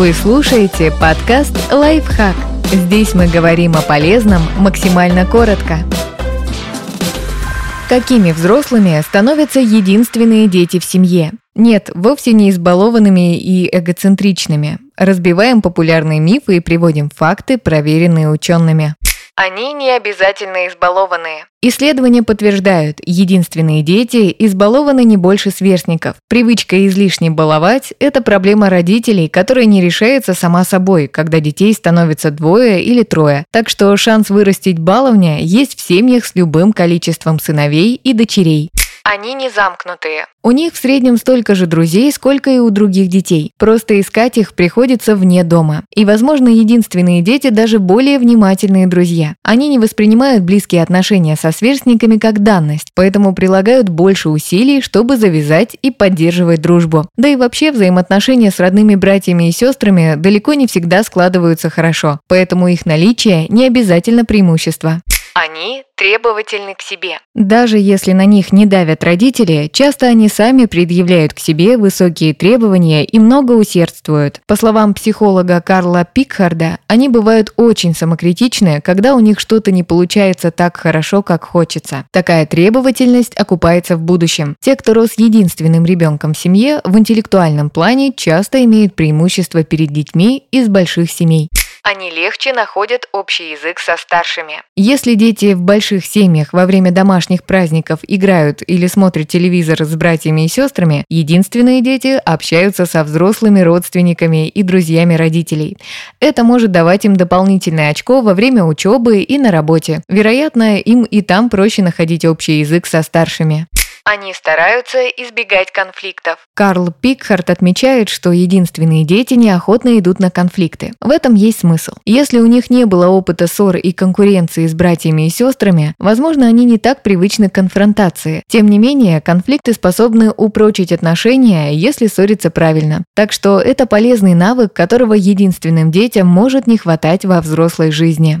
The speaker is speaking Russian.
Вы слушаете подкаст «Лайфхак». Здесь мы говорим о полезном максимально коротко. Какими взрослыми становятся единственные дети в семье? Нет, вовсе не избалованными и эгоцентричными. Разбиваем популярные мифы и приводим факты, проверенные учеными. Они не обязательно избалованные. Исследования подтверждают, единственные дети избалованы не больше сверстников. Привычка излишне баловать – это проблема родителей, которая не решается сама собой, когда детей становится двое или трое. Так что шанс вырастить баловня есть в семьях с любым количеством сыновей и дочерей. Они не замкнутые. У них в среднем столько же друзей, сколько и у других детей. Просто искать их приходится вне дома. И, возможно, единственные дети даже более внимательные друзья. Они не воспринимают близкие отношения со сверстниками как данность, поэтому прилагают больше усилий, чтобы завязать и поддерживать дружбу. Да и вообще взаимоотношения с родными братьями и сестрами далеко не всегда складываются хорошо, поэтому их наличие не обязательно преимущество. Они требовательны к себе. Даже если на них не давят родители, часто они сами предъявляют к себе высокие требования и много усердствуют. По словам психолога Карла Пикхарда, они бывают очень самокритичны, когда у них что-то не получается так хорошо, как хочется. Такая требовательность окупается в будущем. Те, кто рос единственным ребенком в семье, в интеллектуальном плане часто имеют преимущество перед детьми из больших семей. Они легче находят общий язык со старшими. Если дети в больших семьях во время домашних праздников играют или смотрят телевизор с братьями и сестрами, единственные дети общаются со взрослыми родственниками и друзьями родителей. Это может давать им дополнительное очко во время учебы и на работе. Вероятно, им и там проще находить общий язык со старшими. Они стараются избегать конфликтов. Карл Пикхарт отмечает, что единственные дети неохотно идут на конфликты. В этом есть смысл. Если у них не было опыта ссор и конкуренции с братьями и сестрами, возможно, они не так привычны к конфронтации. Тем не менее, конфликты способны упрочить отношения, если ссориться правильно. Так что это полезный навык, которого единственным детям может не хватать во взрослой жизни.